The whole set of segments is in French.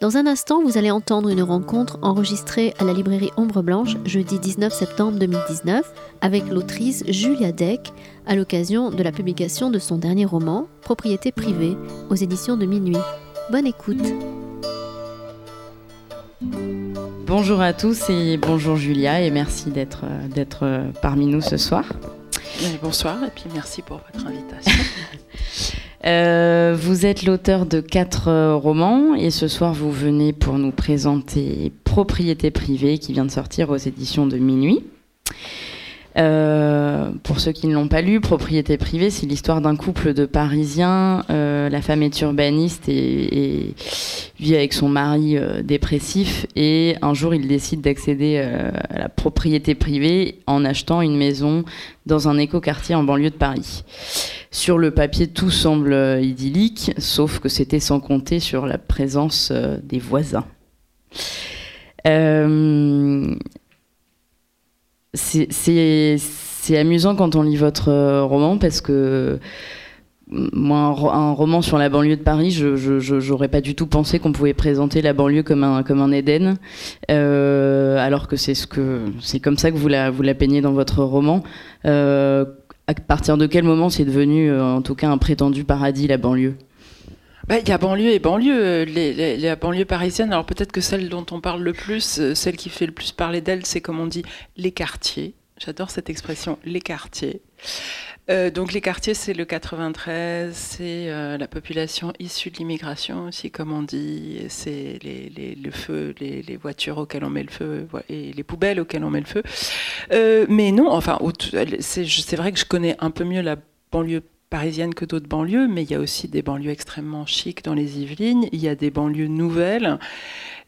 Dans un instant, vous allez entendre une rencontre enregistrée à la librairie Ombre Blanche jeudi 19 septembre 2019 avec l'autrice Julia Deck à l'occasion de la publication de son dernier roman, Propriété privée, aux éditions de Minuit. Bonne écoute. Bonjour à tous et bonjour Julia et merci d'être d'être parmi nous ce soir. Bonsoir et puis merci pour votre invitation. Euh, vous êtes l'auteur de quatre euh, romans et ce soir vous venez pour nous présenter Propriété privée qui vient de sortir aux éditions de Minuit. Euh, pour ceux qui ne l'ont pas lu, Propriété privée, c'est l'histoire d'un couple de Parisiens. Euh, la femme est urbaniste et, vit avec son mari euh, dépressif. Et un jour, il décide d'accéder à la propriété privée en achetant une maison dans un écoquartier en banlieue de Paris. Sur le papier, tout semble idyllique, sauf que c'était sans compter sur la présence des voisins. C'est amusant quand on lit votre euh, roman parce que moi, un, roman sur la banlieue de Paris, je n'aurais pas du tout pensé qu'on pouvait présenter la banlieue comme un, comme un Éden, euh, alors que c'est ce comme ça que vous la, vous la peignez dans votre roman. Euh, à partir de quel moment c'est devenu, en tout cas, un prétendu paradis, la banlieue? Bah, y a banlieue et banlieue. Les, la banlieue parisienne, alors peut-être que celle dont on parle le plus, euh, celle qui fait le plus parler d'elle, c'est comme on dit les quartiers. J'adore cette expression, les quartiers. Euh, donc les quartiers, c'est le 93, c'est euh, la population issue de l'immigration aussi, comme on dit, c'est les, le feu, les, voitures auxquelles on met le feu et les poubelles auxquelles on met le feu. mais non, enfin, c'est vrai que je connais un peu mieux la banlieue parisienne que d'autres banlieues, mais il y a aussi des banlieues extrêmement chics dans les Yvelines. Il y a des banlieues nouvelles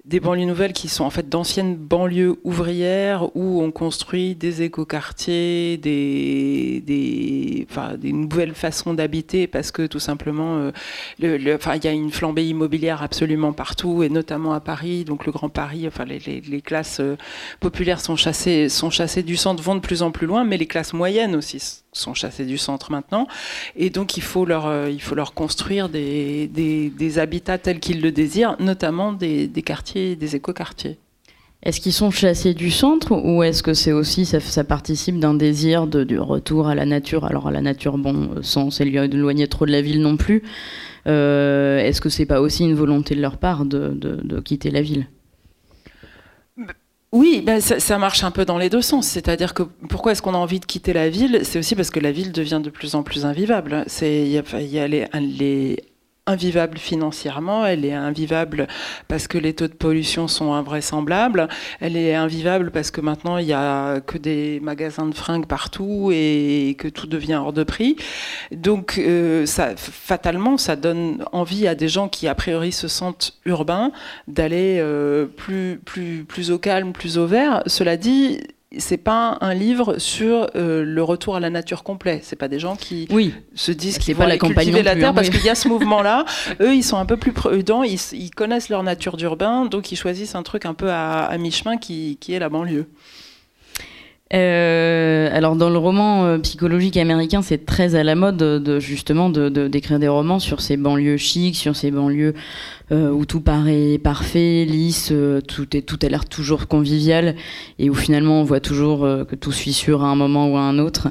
des banlieues nouvelles qui sont en fait d'anciennes banlieues ouvrières où on construit des écoquartiers, des, des, nouvelles façons d'habiter parce que tout simplement, euh, il y a une flambée immobilière absolument partout et notamment à Paris. Donc le Grand Paris, enfin, les, les, classes euh, populaires sont chassées du centre, vont de plus en plus loin, mais les classes moyennes aussi sont chassées du centre maintenant. Et donc il faut leur, euh, construire des, habitats tels qu'ils le désirent, notamment des, des quartiers des écoquartiers. Est-ce qu'ils sont chassés du centre ou est-ce que c'est aussi ça, participe d'un désir de, retour à la nature? Alors à la nature, bon, sans s'éloigner trop de la ville non plus. Euh, est-ce que c'est pas aussi une volonté de leur part de, quitter la ville? Oui, ben ça, marche un peu dans les deux sens. C'est-à-dire que pourquoi est-ce qu'on a envie de quitter la ville? C'est aussi parce que la ville devient de plus en plus invivable. Il y a, y les invivable financièrement, elle est invivable parce que les taux de pollution sont invraisemblables, elle est invivable parce que maintenant il n'y a que des magasins de fringues partout et que tout devient hors de prix. Donc euh, ça, fatalement, ça donne envie à des gens qui a priori se sentent urbains d'aller euh, plus, plus, plus au calme, plus au vert. Cela dit, c'est pas un livre sur euh, le retour à la nature complet. C'est pas des gens qui se disent qu'ils vont pas la cultiver la terre hein, parce qu'il y a ce mouvement-là. Eux, ils sont un peu plus prudents. Ils, connaissent leur nature d'urbain, donc ils choisissent un truc un peu à, mi-chemin qui, est la banlieue. Euh, alors dans le roman euh, psychologique américain, c'est très à la mode de, justement d'écrire des romans sur ces banlieues chics, sur ces banlieues euh, où tout paraît parfait, lisse, euh, tout, est, tout a l'air toujours convivial et où finalement on voit toujours que tout se fissure à un moment ou à un autre.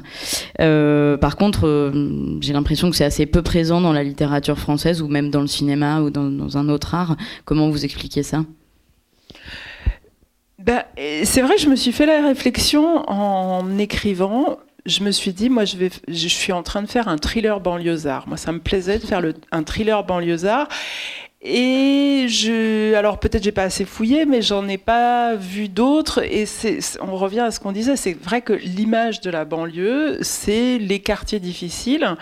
par contre, j'ai l'impression que c'est assez peu présent dans la littérature française ou même dans le cinéma ou dans, un autre art. Comment vous expliquez ça? Ben, c'est vrai, je me suis fait la réflexion en écrivant je me suis dit, moi, je, suis en train de faire un thriller banlieusard. Moi, ça me plaisait de faire un thriller banlieusard. Et je, alors peut-être j'ai pas assez fouillé, mais j'en ai pas vu d'autres. Et on revient à ce qu'on disait, c'est vrai que l'image de la banlieue, c'est les quartiers difficiles.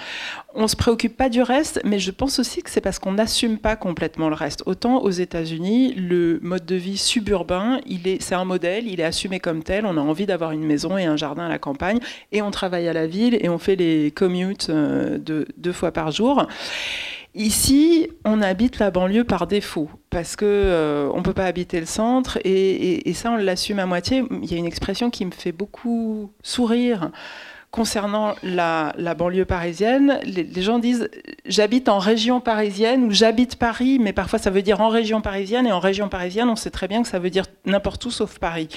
On se préoccupe pas du reste, mais je pense aussi que c'est parce qu'on n'assume pas complètement le reste. Autant aux États-Unis, le mode de vie suburbain, il est, c'est un modèle, il est assumé comme tel. On a envie d'avoir une maison et un jardin à la campagne, et on travaille à la ville et on fait les commutes euh, deux fois par jour. Ici, on habite la banlieue par défaut parce que euh, on peut pas habiter le centre et, ça on l'assume à moitié. Il y a une expression qui me fait beaucoup sourire concernant la, banlieue parisienne, les, gens disent j'habite en région parisienne ou j'habite Paris, mais parfois ça veut dire en région parisienne et en région parisienne, on sait très bien que ça veut dire n'importe où sauf Paris.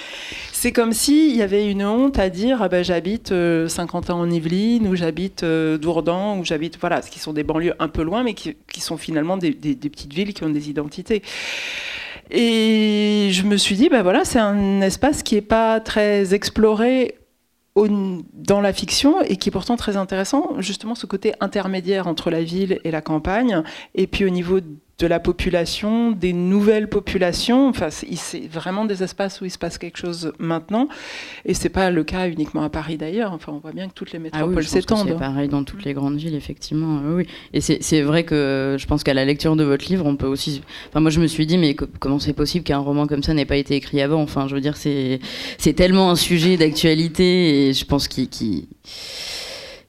C'est comme s'il y avait une honte à dire ah ben, j'habite 50 euh, Saint-Quentin en Yvelines ou j'habite euh, Dourdan ou j'habite voilà, ce qui sont des banlieues un peu loin, mais qui, sont finalement des, des petites villes qui ont des identités. Et je me suis dit, ben voilà, c'est un espace qui n'est pas très exploré dans la fiction et qui est pourtant très intéressant, justement ce côté intermédiaire entre la ville et la campagne, et puis au niveau de la population, des nouvelles populations. Enfin, c'est vraiment des espaces où il se passe quelque chose maintenant. Et c'est pas le cas uniquement à Paris d'ailleurs. Enfin, on voit bien que toutes les ah métropoles s'étendent. c'est pareil dans toutes les grandes villes, effectivement. Oui. Et c'est vrai que je pense qu'à la lecture de votre livre, on peut aussi. Enfin, moi, je me suis dit, mais comment c'est possible qu'un roman comme ça n'ait pas été écrit avant? Enfin, je veux dire, c'est tellement un sujet d'actualité et je pense qu'il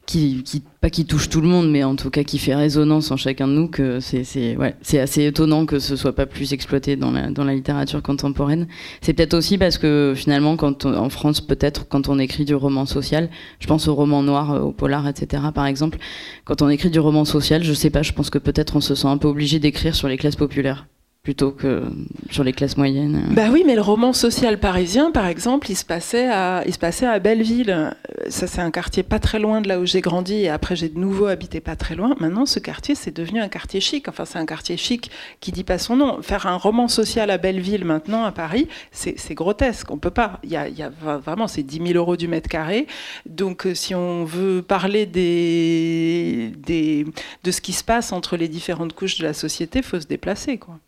qui, pas qui touche tout le monde, mais en tout cas qui fait résonance en chacun de nous, que c'est ouais, assez étonnant que ce soit pas plus exploité dans la, dans la littérature contemporaine. C'est peut-être aussi parce que finalement, quand en France, peut-être, quand on écrit du roman social, je pense au roman noir, euh, au polar, etc., par exemple, quand on écrit du roman social, je sais pas, je pense que peut-être on se sent un peu obligé d'écrire sur les classes populaires plutôt que sur les classes moyennes. Bah oui, mais le roman social parisien, par exemple, il se passait à, il se passait à Belleville. Ça, c'est un quartier pas très loin de là où j'ai grandi, et après j'ai de nouveau habité pas très loin. Maintenant, ce quartier, c'est devenu un quartier chic. Enfin, c'est un quartier chic qui dit pas son nom. Faire un roman social à Belleville maintenant à Paris, c'est grotesque. On peut pas. Il y a, y a vraiment, c'est 10 000 euros du mètre carré. Donc, euh, si on veut parler des, des, de ce qui se passe entre les différentes couches de la société, faut se déplacer, quoi.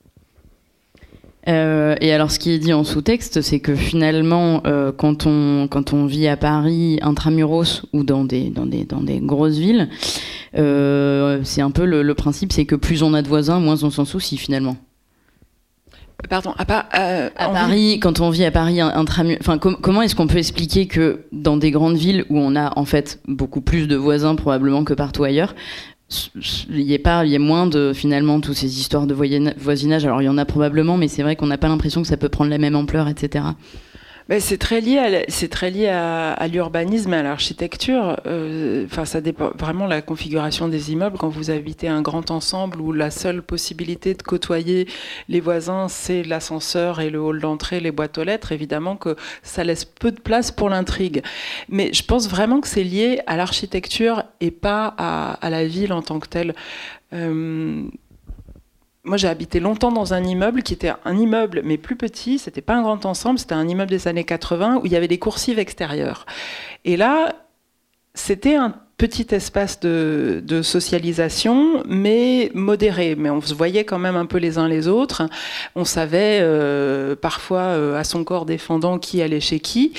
Euh, et alors, ce qui est dit en sous-texte, c'est que finalement, euh, quand, on, quand on vit à Paris, intramuros ou dans des, dans des, dans des grosses villes, euh, c'est un peu le, principe, c'est que plus on a de voisins, moins on s'en soucie finalement. Pardon, à, à Paris, quand on vit à Paris, intramuros, enfin, comment est-ce qu'on peut expliquer que dans des grandes villes où on a en fait beaucoup plus de voisins probablement que partout ailleurs, il y a y a moins de finalement toutes ces histoires de voisinage. Alors il y en a probablement mais c'est vrai qu'on n'a pas l'impression que ça peut prendre la même ampleur etc c'est très lié à, c'est très lié à, l'urbanisme et à l'architecture. Euh, enfin, ça dépend vraiment la configuration des immeubles. Quand vous habitez un grand ensemble où la seule possibilité de côtoyer les voisins, c'est l'ascenseur et le hall d'entrée, les boîtes aux lettres, évidemment que ça laisse peu de place pour l'intrigue. Mais je pense vraiment que c'est lié à l'architecture et pas à, la ville en tant que telle. Euh, moi, j'ai habité longtemps dans un immeuble qui était un immeuble, mais plus petit. C'était pas un grand ensemble. C'était un immeuble des années 80 où il y avait des coursives extérieures. Et là, c'était un petit espace de, socialisation, mais modéré. Mais on se voyait quand même un peu les uns les autres. On savait euh, parfois euh, à son corps défendant qui allait chez qui.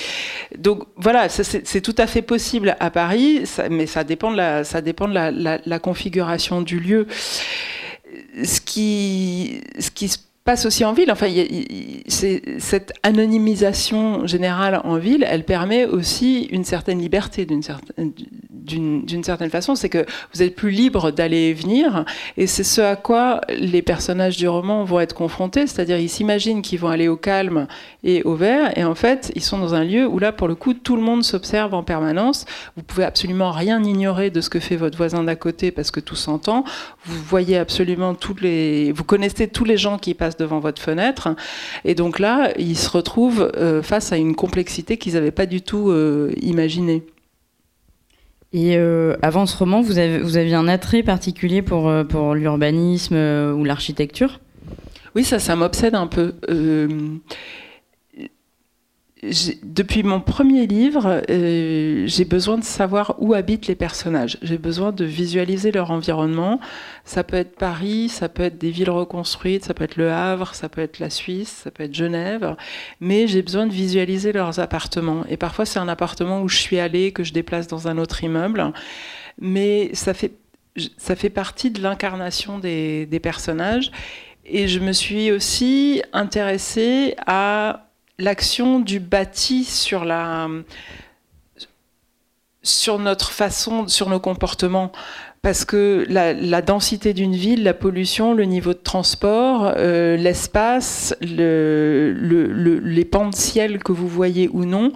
Donc voilà, c'est tout à fait possible à Paris, mais ça dépend de ça dépend de la configuration du lieu ce qui, ce qui se passe aussi en ville. Enfin, cette anonymisation générale en ville, elle permet aussi une certaine liberté d'une certaine, certaine façon. C'est que vous êtes plus libre d'aller et venir, et c'est ce à quoi les personnages du roman vont être confrontés. C'est-à-dire, ils s'imaginent qu'ils vont aller au calme et au vert, et en fait, ils sont dans un lieu où là, pour le coup, tout le monde s'observe en permanence. Vous pouvez absolument rien ignorer de ce que fait votre voisin d'à côté parce que tout s'entend. Vous voyez absolument tous les, vous connaissez tous les gens qui passent devant votre fenêtre. Et donc là, ils se retrouvent euh, face à une complexité qu'ils n'avaient pas du tout euh, imaginée. Et euh, avant ce roman, vous, avez, vous aviez un attrait particulier pour, pour l'urbanisme ou l'architecture? Oui, ça, ça m'obsède un peu depuis mon premier livre, euh, j'ai besoin de savoir où habitent les personnages. J'ai besoin de visualiser leur environnement. Ça peut être Paris, ça peut être des villes reconstruites, ça peut être Le Havre, ça peut être la Suisse, ça peut être Genève. Mais j'ai besoin de visualiser leurs appartements. Et parfois, c'est un appartement où je suis allée, que je déplace dans un autre immeuble. Mais ça fait, ça fait partie de l'incarnation des, des personnages. Et je me suis aussi intéressée à l'action du bâti sur la sur notre façon, sur nos comportements. Parce que la, densité d'une ville, la pollution, le niveau de transport, euh, l'espace, le, les pans de ciel que vous voyez ou non,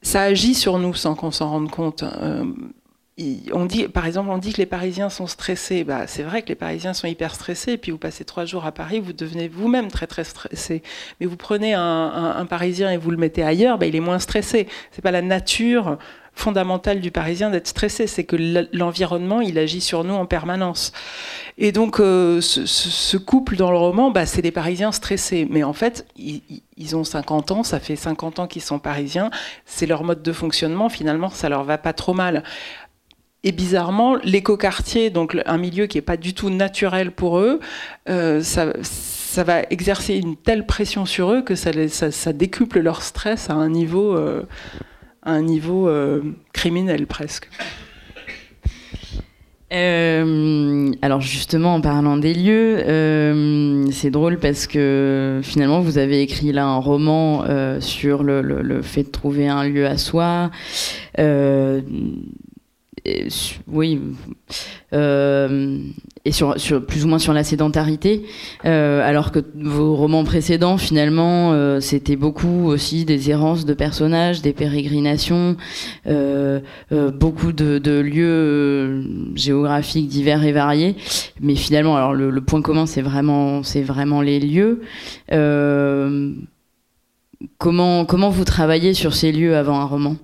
ça agit sur nous sans qu'on s'en rende compte. Euh, on dit, par exemple, on dit que les Parisiens sont stressés. Bah, c'est vrai que les Parisiens sont hyper stressés. Et puis vous passez trois jours à Paris, vous devenez vous-même très très stressé. Mais vous prenez un, Parisien et vous le mettez ailleurs, bah, il est moins stressé. C'est pas la nature fondamentale du Parisien d'être stressé, c'est que l'environnement, il agit sur nous en permanence. Et donc, euh, ce, couple dans le roman, bah, c'est des Parisiens stressés. Mais en fait, ils, ils, ont 50 ans, ça fait 50 ans qu'ils sont Parisiens, c'est leur mode de fonctionnement, finalement, ça leur va pas trop mal. Et bizarrement, l'écoquartier, donc un milieu qui n'est pas du tout naturel pour eux, euh, ça, va exercer une telle pression sur eux que ça, décuple leur stress à un niveau, euh, un niveau euh, criminel presque. alors justement, en parlant des lieux, c'est drôle parce que finalement, vous avez écrit là un roman sur le, fait de trouver un lieu à soi oui, euh, et sur, sur, plus ou moins sur la sédentarité, euh, alors que vos romans précédents, finalement, euh, c'était beaucoup aussi des errances de personnages, des pérégrinations, beaucoup de, lieux géographiques divers et variés. Mais finalement, alors le, le point commun, c'est vraiment, c'est vraiment les lieux. comment, comment vous travaillez sur ces lieux avant un roman?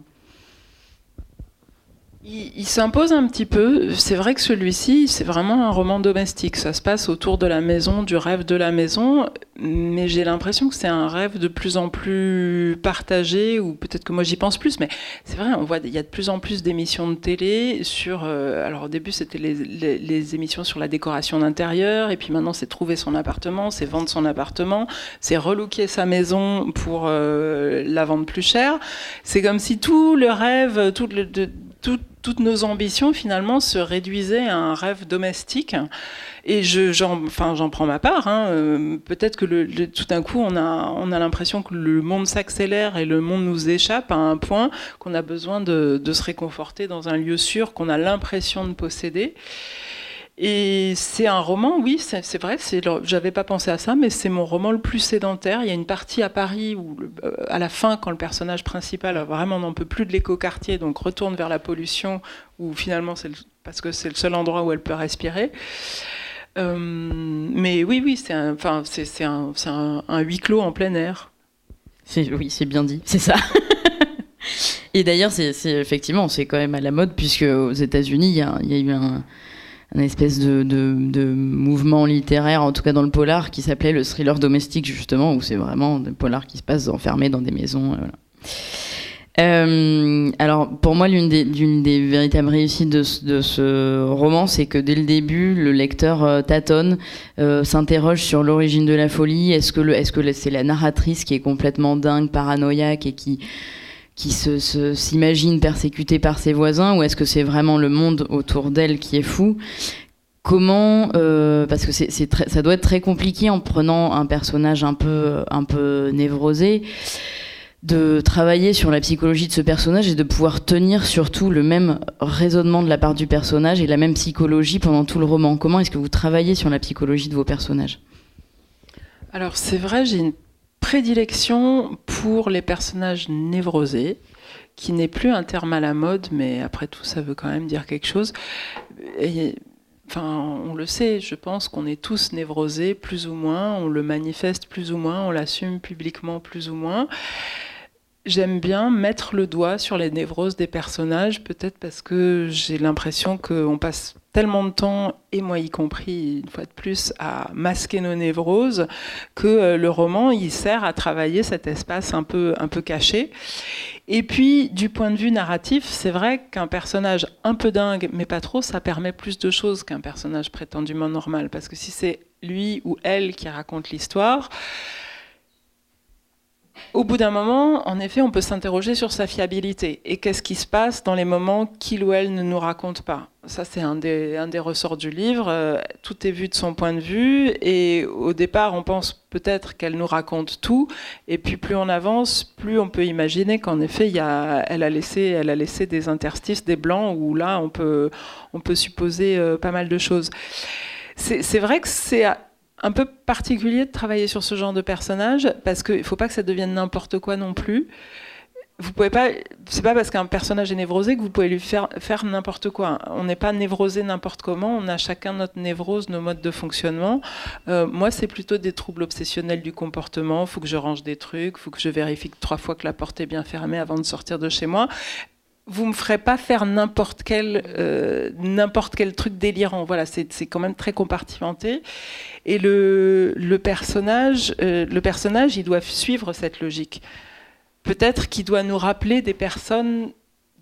Il, s'impose un petit peu. C'est vrai que celui-ci, c'est vraiment un roman domestique. Ça se passe autour de la maison, du rêve de la maison, mais j'ai l'impression que c'est un rêve de plus en plus partagé, ou peut-être que moi j'y pense plus, mais c'est vrai, on voit, il y a de plus en plus d'émissions de télé sur. Euh, alors au début, c'était les, émissions sur la décoration d'intérieur, et puis maintenant, c'est trouver son appartement, c'est vendre son appartement, c'est relooker sa maison pour euh, la vendre plus cher. C'est comme si tout le rêve, tout le. De, toutes nos ambitions finalement se réduisaient à un rêve domestique. Et j'en enfin, prends ma part. Hein. Euh, peut-être que tout d'un coup, on a, on a l'impression que le monde s'accélère et le monde nous échappe à un point qu'on a besoin de se réconforter dans un lieu sûr qu'on a l'impression de posséder. Et c'est un roman, oui, c'est vrai, j'avais pas pensé à ça, mais c'est mon roman le plus sédentaire. Il y a une partie à Paris où, euh, à la fin, quand le personnage principal vraiment n'en peut plus de l'écoquartier, donc retourne vers la pollution, où finalement, c'est parce que c'est le seul endroit où elle peut respirer. Euh, mais oui, oui, c'est un, enfin, un, un, un, huis clos en plein air. Oui, c'est bien dit, c'est ça. Et d'ailleurs, c'est effectivement, c'est quand même à la mode, puisque aux États-Unis, il y, a eu un un espèce de, de, mouvement littéraire, en tout cas dans le polar, qui s'appelait le thriller domestique, justement, où c'est vraiment des polars qui se passent enfermés dans des maisons. Euh, euh, alors, pour moi, l'une des, des, véritables réussites de, de ce roman, c'est que dès le début, le lecteur euh, tâtonne, s'interroge sur l'origine de la folie. Est-ce que c'est -ce que la narratrice qui est complètement dingue, paranoïaque et qui qui s'imagine se, persécutée par ses voisins ou est-ce que c'est vraiment le monde autour d'elle qui est fou? Comment, euh, parce que ça doit être très compliqué en prenant un personnage un peu, un peu névrosé, de travailler sur la psychologie de ce personnage et de pouvoir tenir surtout le même raisonnement de la part du personnage et la même psychologie pendant tout le roman. Comment est-ce que vous travaillez sur la psychologie de vos personnages? Alors c'est vrai, j'ai une prédilection pour les personnages névrosés, qui n'est plus un terme à la mode, mais après tout, ça veut quand même dire quelque chose. enfin, on le sait, je pense qu'on est tous névrosés, plus ou moins, on le manifeste plus ou moins, on l'assume publiquement plus ou moins. J'aime bien mettre le doigt sur les névroses des personnages, peut-être parce que j'ai l'impression qu'on passe tellement de temps, et moi y compris, une fois de plus, à masquer nos névroses, que euh, le roman, il sert à travailler cet espace un peu, un peu caché. Et puis, du point de vue narratif, c'est vrai qu'un personnage un peu dingue, mais pas trop, ça permet plus de choses qu'un personnage prétendument normal. Parce que si c'est lui ou elle qui raconte l'histoire, au bout d'un moment, en effet, on peut s'interroger sur sa fiabilité. Et qu'est-ce qui se passe dans les moments qu'il ou elle ne nous raconte pas? Ça, c'est un des, ressorts du livre. Euh, tout est vu de son point de vue. Et au départ, on pense peut-être qu'elle nous raconte tout. Et puis, plus on avance, plus on peut imaginer qu'en effet, y a, elle, a laissé, elle a laissé des interstices, des blancs, où là, on peut, on peut supposer euh, pas mal de choses. C'est vrai que c'est un peu particulier de travailler sur ce genre de personnage parce qu'il ne faut pas que ça devienne n'importe quoi non plus. vous pouvez pas. C'est pas parce qu'un personnage est névrosé que vous pouvez lui faire faire n'importe quoi. On n'est pas névrosé n'importe comment. On a chacun notre névrose, nos modes de fonctionnement. Euh, moi, c'est plutôt des troubles obsessionnels du comportement. Faut que je range des trucs. Faut que je vérifie trois fois que la porte est bien fermée avant de sortir de chez moi. Vous me ferez pas faire n'importe quel euh, n'importe quel truc délirant. Voilà, c'est quand même très compartimenté. Et le, le personnage, euh, le personnage, il doit suivre cette logique peut-être qu'il doit nous rappeler des personnes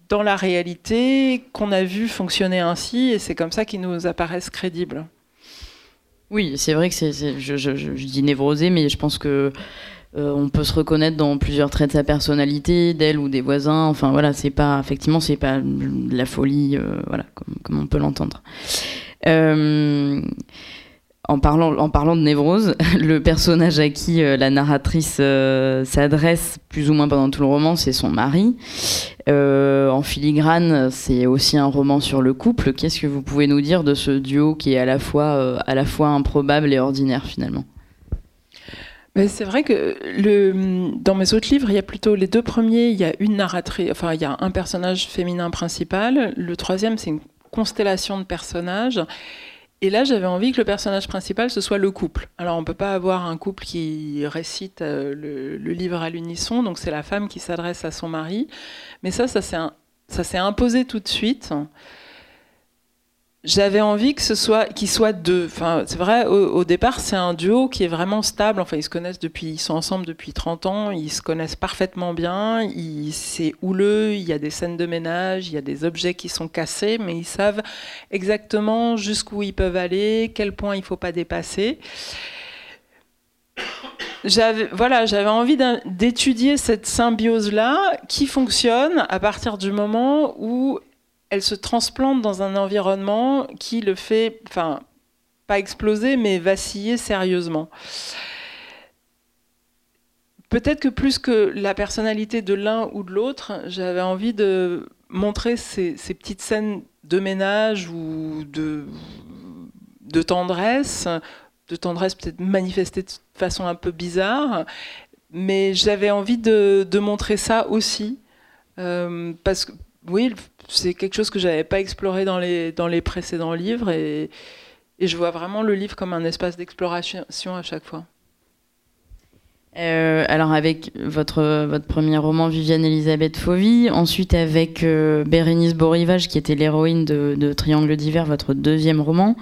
dans la réalité qu'on a vu fonctionner ainsi, et c'est comme ça qu'ils nous apparaissent crédibles. Oui, c'est vrai que c'est, je, dis névrosé, mais je pense que euh, on peut se reconnaître dans plusieurs traits de sa personnalité, d'elle ou des voisins. Enfin voilà, c'est pas effectivement c'est pas de la folie, euh, voilà comme, on peut l'entendre. Euh, en parlant, de névrose, le personnage à qui la narratrice s'adresse plus ou moins pendant tout le roman, c'est son mari. En filigrane, c'est aussi un roman sur le couple. Qu'est-ce que vous pouvez nous dire de ce duo qui est à la fois improbable et ordinaire finalement? C'est vrai que dans mes autres livres, il y a plutôt les deux premiers, il y a une narratrice, enfin il y a un personnage féminin principal. Le troisième, c'est une constellation de personnages. Et là, j'avais envie que le personnage principal, ce soit le couple. Alors, on ne peut pas avoir un couple qui récite euh, le, livre à l'unisson, donc c'est la femme qui s'adresse à son mari. Mais ça, ça s'est imposé tout de suite j'avais envie que ce soit qu'ils soient deux. Enfin, c'est vrai, au, départ, c'est un duo qui est vraiment stable. Enfin, ils se connaissent depuis, ils sont ensemble depuis 30 ans, ils se connaissent parfaitement bien. C'est houleux, il y a des scènes de ménage, il y a des objets qui sont cassés, mais ils savent exactement jusqu'où ils peuvent aller, quel point il faut pas dépasser. J'avais voilà, j'avais envie d'étudier cette symbiose là qui fonctionne à partir du moment où elle se transplante dans un environnement qui le fait, enfin, pas exploser, mais vaciller sérieusement. Peut-être que plus que la personnalité de l'un ou de l'autre, j'avais envie de montrer ces, petites scènes de ménage ou de, tendresse, de tendresse peut-être manifestée de façon un peu bizarre, mais j'avais envie de, montrer ça aussi, euh, parce que oui, c'est quelque chose que j'avais pas exploré dans les, dans les précédents livres et, et je vois vraiment le livre comme un espace d'exploration à chaque fois. Euh, alors avec votre, votre premier roman Viviane Elisabeth Fauvy, ensuite avec euh, Bérénice Borivage qui était l'héroïne de, de, Triangle d'hiver, votre deuxième roman.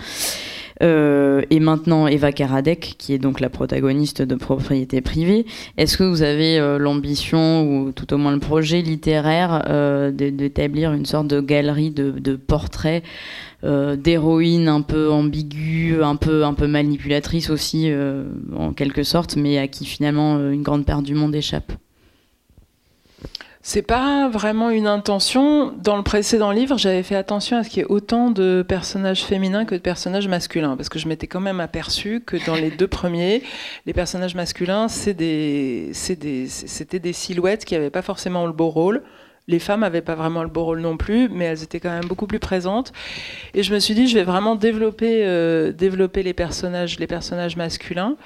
Euh, et maintenant Eva Karadec, qui est donc la protagoniste de Propriété privée. Est-ce que vous avez euh, l'ambition, ou tout au moins le projet littéraire, euh, d'établir une sorte de galerie de, portraits d'héroïnes un peu ambiguës, un peu, un peu manipulatrices aussi, en quelque sorte, mais à qui finalement une grande part du monde échappe? C'est pas vraiment une intention. Dans le précédent livre, j'avais fait attention à ce qu'il y ait autant de personnages féminins que de personnages masculins, parce que je m'étais quand même aperçu que dans les deux premiers, les personnages masculins, c'était des, des, des, silhouettes qui n'avaient pas forcément le beau rôle. Les femmes n'avaient pas vraiment le beau rôle non plus, mais elles étaient quand même beaucoup plus présentes. Et je me suis dit, je vais vraiment développer, euh, développer les personnages, les personnages masculins.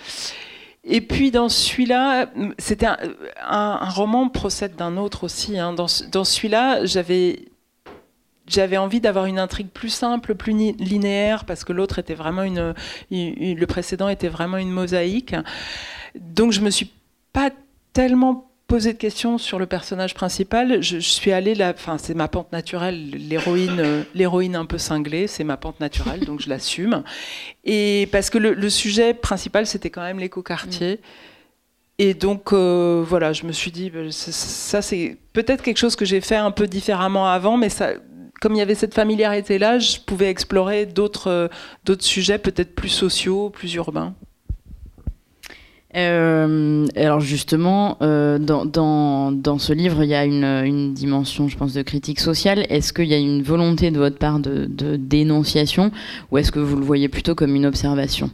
Et puis dans celui-là, c'était un, roman procède d'un autre aussi. Hein. Dans, celui-là, j'avais j'avais envie d'avoir une intrigue plus simple, plus linéaire, parce que l'autre était vraiment une, le précédent était vraiment une mosaïque. Donc je me suis pas tellement poser de questions sur le personnage principal. Je, suis allée là, enfin c'est ma pente naturelle, l'héroïne, euh, l'héroïne un peu cinglée, c'est ma pente naturelle, donc je l'assume. Et parce que le, sujet principal c'était quand même l'écoquartier. Mm. Et donc euh, voilà, je me suis dit, bah, ça c'est peut-être quelque chose que j'ai fait un peu différemment avant, mais ça, comme il y avait cette familiarité là, je pouvais explorer d'autres euh, d'autres sujets peut-être plus sociaux, plus urbains. Euh, alors justement, euh, dans, dans, ce livre, il y a une, une, dimension, je pense, de critique sociale. Est-ce qu'il y a une volonté de votre part de, de dénonciation ou est-ce que vous le voyez plutôt comme une observation?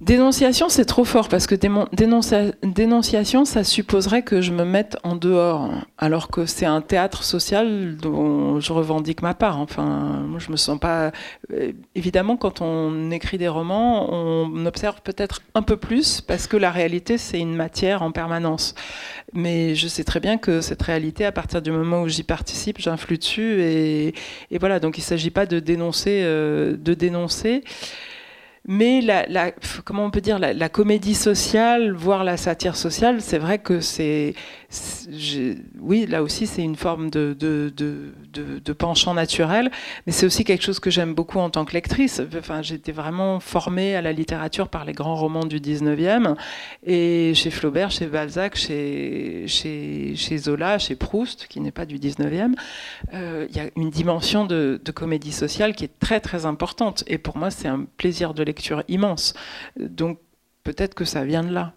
Dénonciation, c'est trop fort parce que dénonciation, ça supposerait que je me mette en dehors, alors que c'est un théâtre social dont je revendique ma part. Enfin, moi, je me sens pas. Euh, évidemment, quand on écrit des romans, on observe peut-être un peu plus parce que la réalité, c'est une matière en permanence. Mais je sais très bien que cette réalité, à partir du moment où j'y participe, j'influe dessus et, voilà. Donc, il ne s'agit pas de dénoncer, euh, de dénoncer mais la, comment on peut dire la, comédie sociale, voire la satire sociale, c'est vrai que c'est, oui, là aussi c'est une forme de, de, penchant naturel, mais c'est aussi quelque chose que j'aime beaucoup en tant que lectrice. Enfin, j'étais vraiment formée à la littérature par les grands romans du 19e, et chez Flaubert, chez Balzac, chez, chez, Zola, chez Proust, qui n'est pas du 19e, euh, il y a une dimension de, comédie sociale qui est très très importante, et pour moi c'est un plaisir de lecture immense. Donc peut-être que ça vient de là.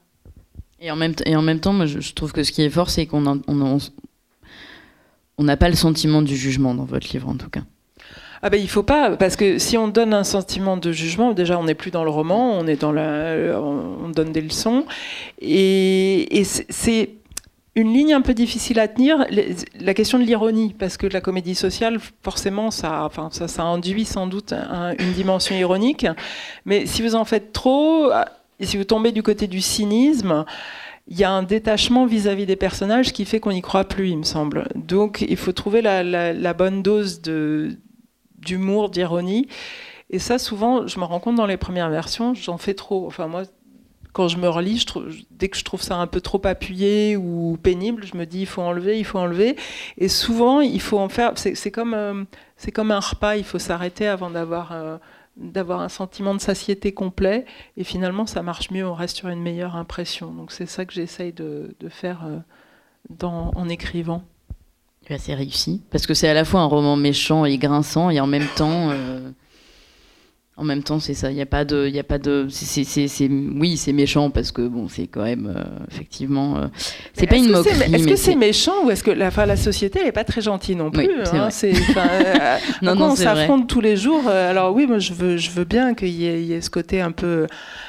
Et en même, et en même temps, moi, je, trouve que ce qui est fort, c'est qu'on on n'a pas le sentiment du jugement dans votre livre, en tout cas. Ah ben il faut pas parce que si on donne un sentiment de jugement, déjà on n'est plus dans le roman, on est dans la, on donne des leçons et, c'est une ligne un peu difficile à tenir, la question de l'ironie, parce que la comédie sociale, forcément, ça, enfin, ça, induit sans doute une dimension ironique. Mais si vous en faites trop, et si vous tombez du côté du cynisme, il y a un détachement vis-à-vis des personnages qui fait qu'on n'y croit plus, il me semble. Donc il faut trouver la, bonne dose d'humour, d'ironie. Et ça, souvent, je me rends compte dans les premières versions, j'en fais trop. Enfin, moi, quand je me relis, dès que je trouve ça un peu trop appuyé ou pénible, je me dis il faut enlever, il faut enlever. Et souvent, il faut en faire. C'est comme, euh, comme un repas, il faut s'arrêter avant d'avoir euh, d'avoir un sentiment de satiété complet. Et finalement, ça marche mieux, on reste sur une meilleure impression. Donc c'est ça que j'essaye de, faire euh, en écrivant. C'est réussi, parce que c'est à la fois un roman méchant et grinçant, et en même temps en même temps, c'est ça. Il n'y a pas de, il y a pas de. C'est, oui, c'est méchant parce que bon, c'est quand même euh, effectivement. Euh, c'est pas une moquerie. Est-ce que c'est méchant ou est-ce que la, la société n'est pas très gentille non plus hein, c'est euh, non, non, on s'affronte tous les jours. alors oui, moi je veux, je veux bien qu'il y, y, ait ce côté un peu,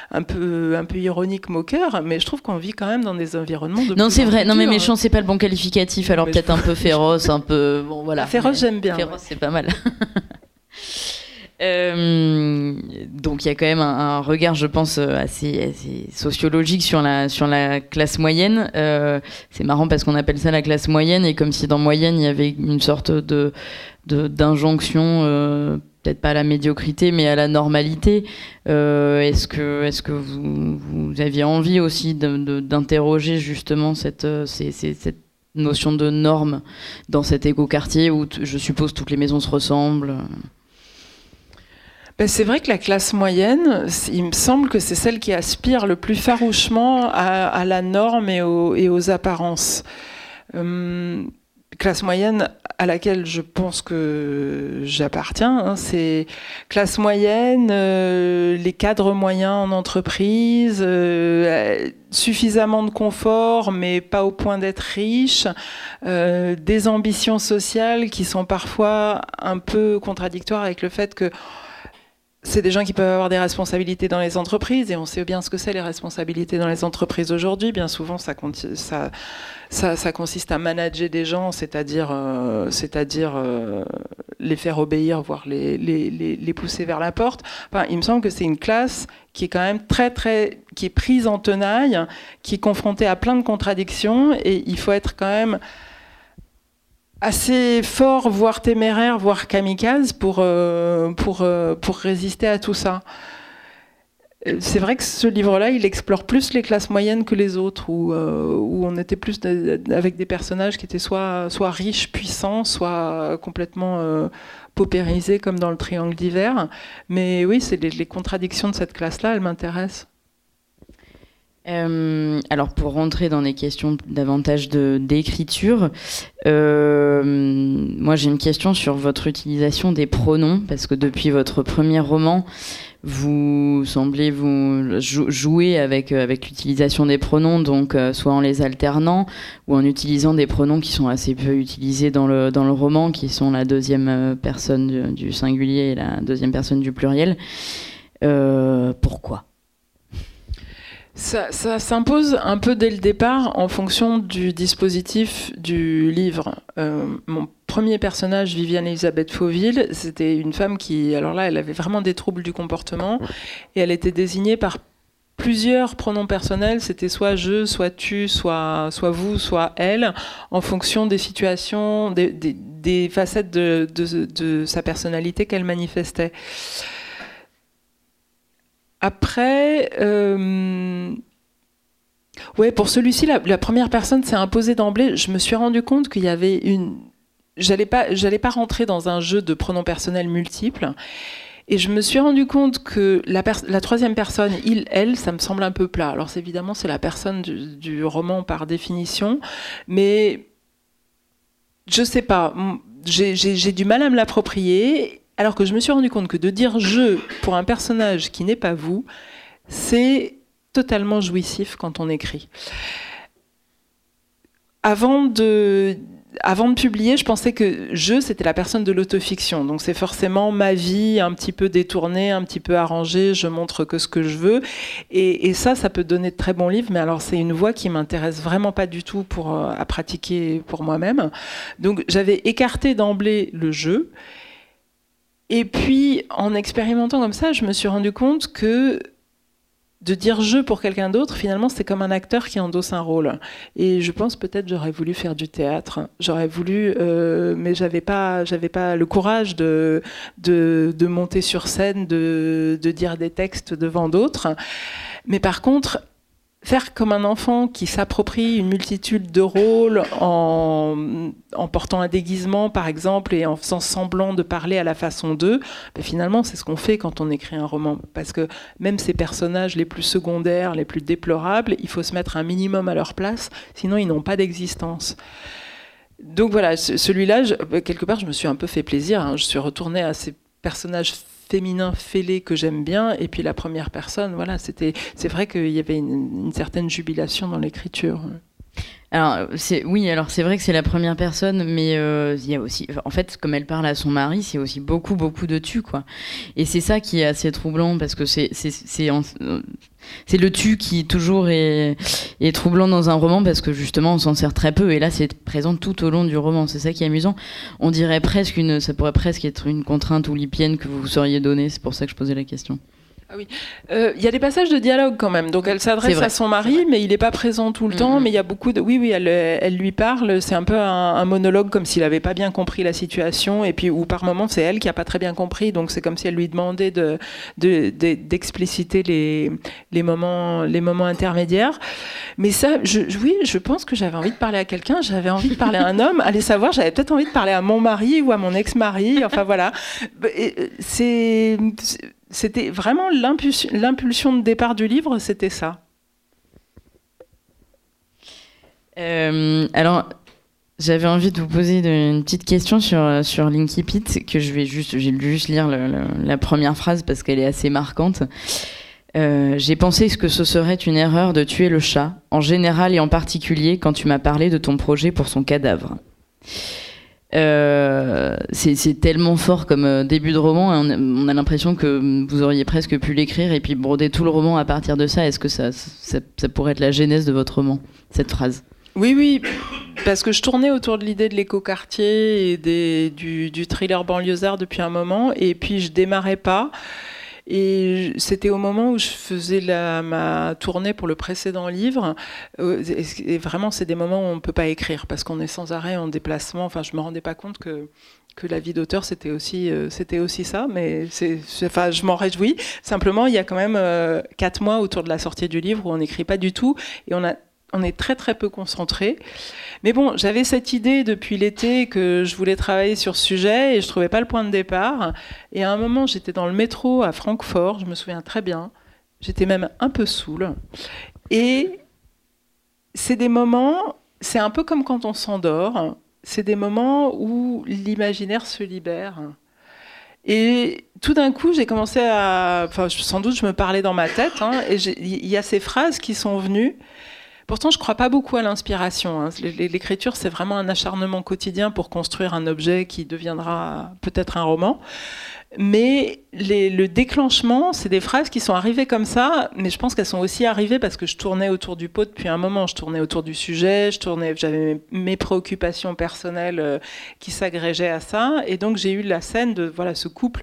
un peu, un peu ironique, moqueur, mais je trouve qu'on vit quand même dans des environnements. De non, c'est vrai. Non, mais méchant, c'est pas le bon qualificatif. Alors peut-être un peu féroce, un peu, bon voilà. Féroce, j'aime bien. Féroce, c'est pas mal. Euh, donc il y a quand même un, regard, je pense, euh, assez, sociologique sur la, classe moyenne. Euh, c'est marrant parce qu'on appelle ça la classe moyenne et comme si dans moyenne il y avait une sorte de d'injonction, peut-être pas à la médiocrité, mais à la normalité. est-ce que, vous, aviez envie aussi d'interroger justement cette, cette notion de norme dans cet éco-quartier où je suppose toutes les maisons se ressemblent? Ben, c'est vrai que la classe moyenne, il me semble que c'est celle qui aspire le plus farouchement à, la norme et aux, apparences. Hum, classe moyenne à laquelle je pense que j'appartiens, hein, c'est classe moyenne, euh, les cadres moyens en entreprise, euh, suffisamment de confort mais pas au point d'être riche, euh, des ambitions sociales qui sont parfois un peu contradictoires avec le fait que c'est des gens qui peuvent avoir des responsabilités dans les entreprises et on sait bien ce que c'est les responsabilités dans les entreprises aujourd'hui. Bien souvent, ça, consiste à manager des gens, c'est-à-dire euh, euh, les faire obéir, voire les, les, pousser vers la porte. Enfin, il me semble que c'est une classe qui est quand même très très qui est prise en tenaille, qui est confrontée à plein de contradictions et il faut être quand même assez fort, voire téméraire, voire kamikaze pour, euh, pour, euh, pour résister à tout ça. C'est vrai que ce livre-là, il explore plus les classes moyennes que les autres, où, euh, où on était plus avec des personnages qui étaient soit, soit riches, puissants, soit complètement paupérisés, comme dans le Triangle d'hiver. Mais oui, c'est les contradictions de cette classe-là, elles m'intéressent. Euh, alors pour rentrer dans des questions davantage d'écriture, euh, moi j'ai une question sur votre utilisation des pronoms parce que depuis votre premier roman, vous semblez vous jouer avec euh, avec l'utilisation des pronoms, donc soit en les alternant ou en utilisant des pronoms qui sont assez peu utilisés dans le dans le roman, qui sont la deuxième personne du, singulier et la deuxième personne du pluriel. pourquoi? Ça, s'impose un peu dès le départ en fonction du dispositif du livre. Euh, mon premier personnage, Viviane Elisabeth Fauville, c'était une femme qui, alors là, elle avait vraiment des troubles du comportement et elle était désignée par plusieurs pronoms personnels, c'était soit je, soit tu, soit, soit vous, soit elle, en fonction des situations, des, facettes de sa personnalité qu'elle manifestait. Après, euh, ouais, pour celui-ci, la, première personne s'est imposée d'emblée. Je me suis rendu compte qu'il y avait une. J'allais pas, j'allais pas rentrer dans un jeu de pronoms personnels multiples. Et je me suis rendu compte que la, troisième personne, il, elle, ça me semble un peu plat. Alors évidemment, c'est la personne du, du, roman par définition, mais je sais pas. J'ai du mal à me l'approprier. Alors que je me suis rendu compte que de dire je pour un personnage qui n'est pas vous, c'est totalement jouissif quand on écrit. Avant de, avant de publier, je pensais que je, c'était la personne de l'autofiction. Donc c'est forcément ma vie un petit peu détournée, un petit peu arrangée, je montre que ce que je veux. Et, ça, ça peut donner de très bons livres, mais alors c'est une voie qui m'intéresse vraiment pas du tout pour, euh, à pratiquer pour moi-même. Donc j'avais écarté d'emblée le jeu. Et puis, en expérimentant comme ça, je me suis rendu compte que de dire je pour quelqu'un d'autre, finalement, c'est comme un acteur qui endosse un rôle. Et je pense peut-être j'aurais voulu faire du théâtre. J'aurais voulu, euh, mais j'avais pas, j'avais pas le courage de, de, de monter sur scène, de, de dire des textes devant d'autres. Mais par contre, faire comme un enfant qui s'approprie une multitude de rôles en, portant un déguisement, par exemple, et en faisant semblant de parler à la façon d'eux, ben finalement, c'est ce qu'on fait quand on écrit un roman. Parce que même ces personnages les plus secondaires, les plus déplorables, il faut se mettre un minimum à leur place, sinon ils n'ont pas d'existence. Donc voilà, celui-là, quelque part, je me suis un peu fait plaisir. Hein. Je suis retournée à ces personnages féminin fêlé que j'aime bien, et puis la première personne, voilà, c'était, c'est vrai qu'il y avait une, certaine jubilation dans l'écriture. Alors c'est oui, alors c'est vrai que c'est la première personne, mais euh, il y a aussi, en fait, comme elle parle à son mari, c'est aussi beaucoup beaucoup de tu quoi. Et c'est ça qui est assez troublant parce que c'est c'est c'est le tu qui toujours est, troublant dans un roman parce que justement on s'en sert très peu et là c'est présent tout au long du roman. C'est ça qui est amusant. On dirait presque une, ça pourrait presque être une contrainte oulipienne que vous vous seriez donnée. C'est pour ça que je posais la question. Ah oui. Euh, il y a des passages de dialogue quand même. Donc elle s'adresse à son mari, mais il n'est pas présent tout le temps. Mm-hmm. Mais il y a beaucoup de. Oui, oui, elle, elle lui parle. C'est un peu un, monologue comme s'il n'avait pas bien compris la situation. Et puis, ou par moments, c'est elle qui n'a pas très bien compris. Donc c'est comme si elle lui demandait d'expliciter de, les, les, moments, les moments intermédiaires. Mais ça, je, oui, je pense que j'avais envie de parler à quelqu'un. J'avais envie de parler à un homme. Allez savoir, j'avais peut-être envie de parler à mon mari ou à mon ex-mari. Enfin voilà. Euh, c'est c'était vraiment l'impulsion de départ du livre, c'était ça. Euh, alors, j'avais envie de vous poser une petite question sur, sur Linky Pit, que je vais juste, juste lire la première phrase parce qu'elle est assez marquante. Euh, j'ai pensé que ce serait une erreur de tuer le chat, en général et en particulier quand tu m'as parlé de ton projet pour son cadavre. Euh, c'est tellement fort comme euh, début de roman, on a, l'impression que vous auriez presque pu l'écrire et puis broder tout le roman à partir de ça. Est-ce que ça, ça, pourrait être la genèse de votre roman, cette phrase? Oui, oui, parce que je tournais autour de l'idée de l'éco-quartier et du, du thriller banlieusard depuis un moment, et puis je démarrais pas. Et c'était au moment où je faisais ma tournée pour le précédent livre. Euh, et vraiment, c'est des moments où on ne peut pas écrire parce qu'on est sans arrêt en déplacement. Enfin, je me rendais pas compte que que la vie d'auteur c'était aussi euh, c'était aussi ça mais c'est enfin je m'en réjouis simplement il y a quand même euh, quatre mois autour de la sortie du livre où on n'écrit pas du tout et on a on est très très peu concentré. Mais bon, j'avais cette idée depuis l'été que je voulais travailler sur ce sujet et je trouvais pas le point de départ. Et à un moment, j'étais dans le métro à Francfort, je me souviens très bien. J'étais même un peu saoule. Et c'est des moments, c'est un peu comme quand on s'endort. C'est des moments où l'imaginaire se libère. Et tout d'un coup, j'ai commencé à, enfin, sans doute, je me parlais dans ma tête, hein, et il y a ces phrases qui sont venues Pourtant, je ne crois pas beaucoup à l'inspiration. Hein. L'écriture, c'est vraiment un acharnement quotidien pour construire un objet qui deviendra peut-être un roman. Mais le déclenchement, c'est des phrases qui sont arrivées comme ça, mais je pense qu'elles sont aussi arrivées parce que je tournais autour du pot depuis un moment. Je tournais autour du sujet, je tournais, j'avais mes préoccupations personnelles euh, qui s'agrégeaient à ça, et donc j'ai eu la scène de voilà ce couple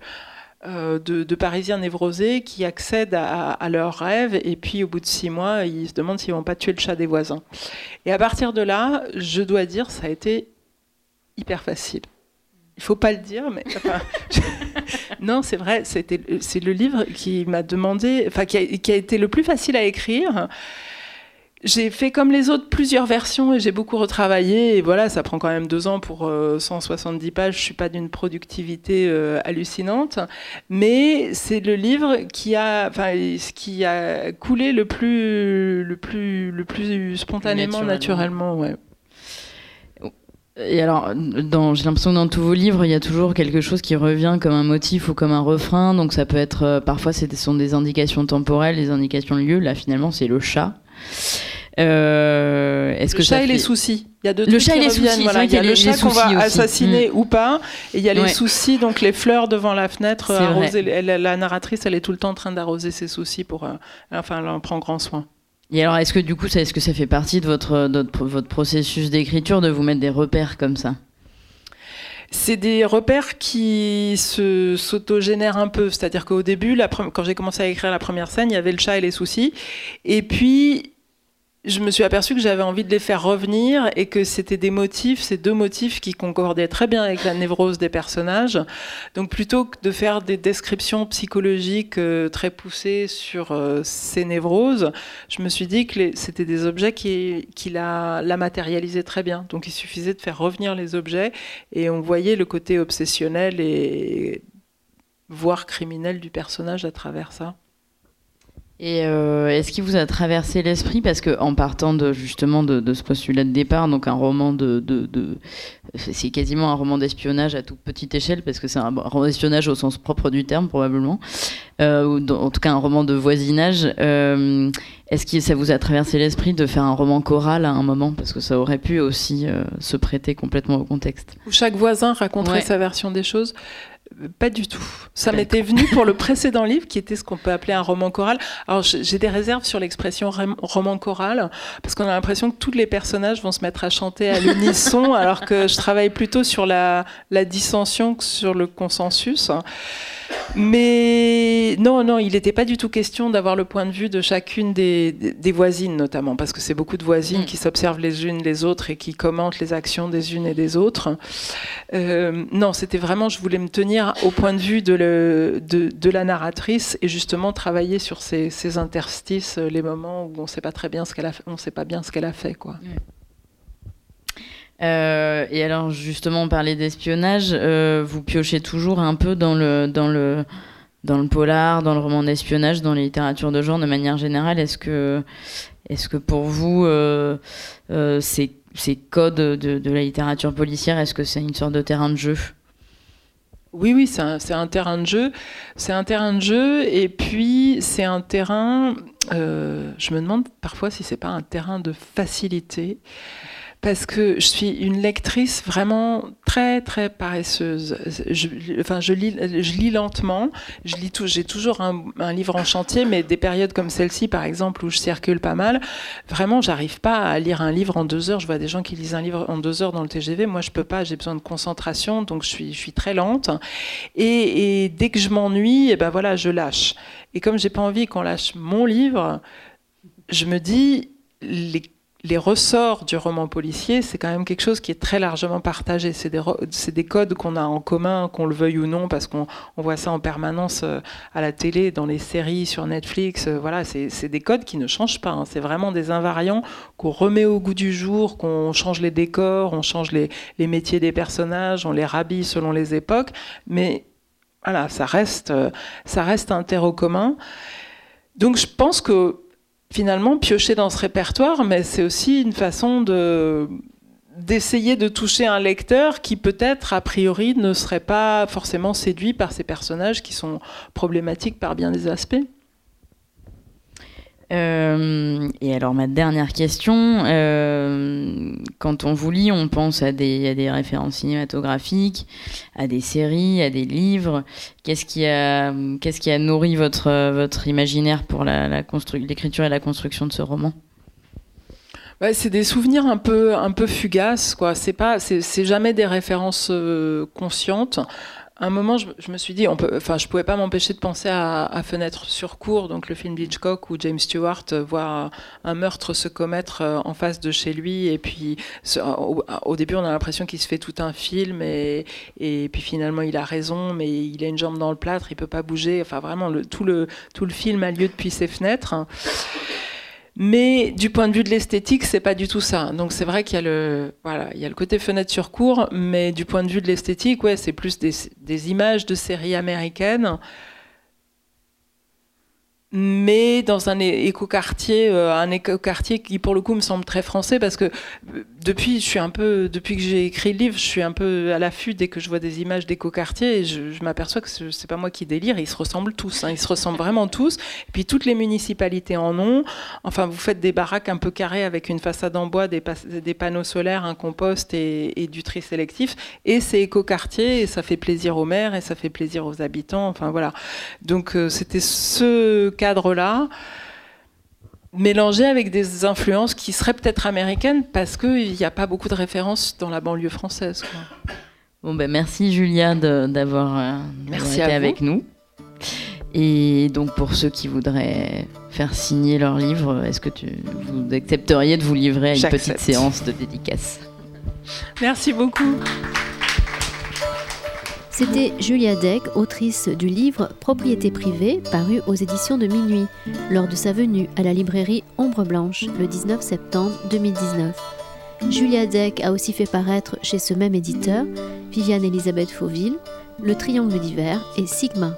euh, de, Parisiens névrosés qui accèdent à, leurs rêves et puis au bout de six mois, ils se demandent s'ils vont pas tuer le chat des voisins. Et à partir de là, je dois dire, ça a été hyper facile. Il faut pas le dire, mais non, c'est vrai. C'était, c'est le livre qui m'a demandé, enfin qui a, été le plus facile à écrire. J'ai fait comme les autres plusieurs versions et j'ai beaucoup retravaillé. Et voilà, ça prend quand même deux ans pour 170 euh, pages. Je suis pas d'une productivité euh, hallucinante, mais c'est le livre qui a, enfin, qui a coulé le plus, le plus, le plus spontanément, naturellement. ouais. Et alors, j'ai l'impression que dans tous vos livres, il y a toujours quelque chose qui revient comme un motif ou comme un refrain. Donc ça peut être, euh, parfois, ce sont des indications temporelles, des indications de lieu. Là, finalement, c'est le chat. Euh, est-ce le que chat et les soucis. Il y a deux le chat et les soucis. Voilà. Il y a le chat qu'on va assassiner ou pas, et il y a les soucis, donc les fleurs devant la fenêtre. Arroser, la, narratrice, elle est tout le temps en train d'arroser ses soucis pour, euh, enfin, elle en prend grand soin. Et alors, est-ce que du coup, est-ce que ça fait partie de votre, votre processus d'écriture de vous mettre des repères comme ça? C'est des repères qui se s'autogénèrent un peu. C'est-à-dire qu'au début, la quand j'ai commencé à écrire la première scène, il y avait le chat et les soucis. Et puis, je me suis aperçue que j'avais envie de les faire revenir et que c'était des motifs, ces deux motifs qui concordaient très bien avec la névrose des personnages. Donc plutôt que de faire des descriptions psychologiques euh, très poussées sur euh, ces névroses, je me suis dit que c'était des objets qui, la, la matérialisaient très bien. Donc il suffisait de faire revenir les objets et on voyait le côté obsessionnel et voire criminel du personnage à travers ça. Et euh, est-ce qu'il vous a traversé l'esprit parce que en partant de justement de, ce postulat de départ, donc un roman de, de, c'est quasiment un roman d'espionnage à toute petite échelle parce que c'est un roman d'espionnage au sens propre du terme probablement, euh, ou en tout cas un roman de voisinage. Euh, est-ce que ça vous a traversé l'esprit de faire un roman choral à un moment? Parce que ça aurait pu aussi se prêter complètement au contexte Où chaque voisin raconterait sa version des choses. Pas du tout. Ça m'était venu pour le précédent livre, qui était ce qu'on peut appeler un roman choral. Alors j'ai des réserves sur l'expression roman choral, parce qu'on a l'impression que tous les personnages vont se mettre à chanter à l'unisson, alors que je travaille plutôt sur la, la dissension que sur le consensus. Mais non, non, il n'était pas du tout question d'avoir le point de vue de chacune des, des, voisines, notamment, parce que c'est beaucoup de voisines mm. qui s'observent les unes les autres et qui commentent les actions des unes et des autres. Euh, non, c'était vraiment, je voulais me tenir au point de vue de, le, de, la narratrice et justement travailler sur ces, ces interstices, les moments où on ne sait pas très bien ce qu'elle a, on sait pas bien ce qu'elle a fait, quoi. Euh, et alors justement, on parlait d'espionnage. Euh, vous piochez toujours un peu dans le dans le dans le polar, dans le roman d'espionnage, dans les littératures de genre de manière générale. Est-ce que est-ce que pour vous euh, ces, ces, codes de, de, la littérature policière, est-ce que c'est une sorte de terrain de jeu? Oui, oui, c'est un, un, terrain de jeu. C'est un terrain de jeu, et puis c'est un terrain. je me demande parfois si c'est pas un terrain de facilité parce que je suis une lectrice vraiment très très paresseuse. Je, enfin, je lis, je lis lentement. Je lis tout. J'ai toujours un, livre en chantier, mais des périodes comme celle-ci, par exemple, où je circule pas mal, vraiment, j'arrive pas à lire un livre en deux heures. Je vois des gens qui lisent un livre en deux heures dans le TGV. Moi, je peux pas. J'ai besoin de concentration, donc je suis, je suis très lente. Et, et dès que je m'ennuie, et eh ben voilà, je lâche. Et comme j'ai pas envie qu'on lâche mon livre, je me dis les les ressorts du roman policier, c'est quand même quelque chose qui est très largement partagé. C'est des, codes qu'on a en commun, qu'on le veuille ou non, parce qu'on voit ça en permanence euh, à la télé, dans les séries, sur Netflix. Euh, voilà, c'est des codes qui ne changent pas. Hein. C'est vraiment des invariants qu'on remet au goût du jour, qu'on change les décors, on change les, métiers des personnages, on les rhabille selon les époques. Mais voilà, ça reste, euh, ça reste un terreau commun. Donc je pense que finalement piocher dans ce répertoire, mais c'est aussi une façon de d'essayer de toucher un lecteur qui peut-être a priori ne serait pas forcément séduit par ces personnages qui sont problématiques par bien des aspects. Euh, et alors ma dernière question, euh, quand on vous lit, on pense à des, références cinématographiques, à des séries, à des livres. Qu'est-ce qui a, nourri votre, imaginaire pour l'écriture et la construction de ce roman? C'est des souvenirs un peu, fugaces, quoi. C'est, jamais des références euh, conscientes un moment, je, me suis dit, on peut, enfin, je pouvais pas m'empêcher de penser à, Fenêtre sur cour, donc le film d'Hitchcock où James Stewart voit un meurtre se commettre euh, en face de chez lui, et puis au, début, on a l'impression qu'il se fait tout un film, et, et, puis finalement, il a raison, mais il a une jambe dans le plâtre, il peut pas bouger. Enfin, vraiment, tout le tout le film a lieu depuis ses fenêtres. Mais du point de vue de l'esthétique, c'est pas du tout ça. Donc c'est vrai qu'il y a le voilà, il y a le côté fenêtre sur cour, mais du point de vue de l'esthétique, ouais, c'est plus des, des, images de séries américaines mais dans un écoquartier, euh, un écoquartier qui pour le coup me semble très français parce que euh, depuis, je suis un peu, depuis que j'ai écrit le livre, je suis un peu à l'affût dès que je vois des images d'écoquartiers et je, m'aperçois que c'est pas moi qui délire, ils se ressemblent tous, hein, ils se ressemblent vraiment tous. Et puis toutes les municipalités en ont. Enfin, vous faites des baraques un peu carrées avec une façade en bois, des, des panneaux solaires, un compost et, et du tri sélectif. Et c'est écoquartier et ça fait plaisir aux maires et ça fait plaisir aux habitants. Enfin voilà. Donc euh, c'était ce cadre-là, mélangé avec des influences qui seraient peut-être américaines parce qu'il n'y a pas beaucoup de références dans la banlieue française. Bon, ben merci Julia d'avoir euh, été avec nous. Et donc pour ceux qui voudraient faire signer leur livre, est-ce que tu, vous accepteriez de vous livrer à une petite séance de dédicace? Merci beaucoup. C'était Julia Deck, autrice du livre Propriété privée, paru aux éditions de Minuit, lors de sa venue à la librairie Ombre Blanche le 19 septembre 2019. Julia Deck a aussi fait paraître chez ce même éditeur Viviane Elisabeth Fauville, Le Triangle d'hiver et Sigma.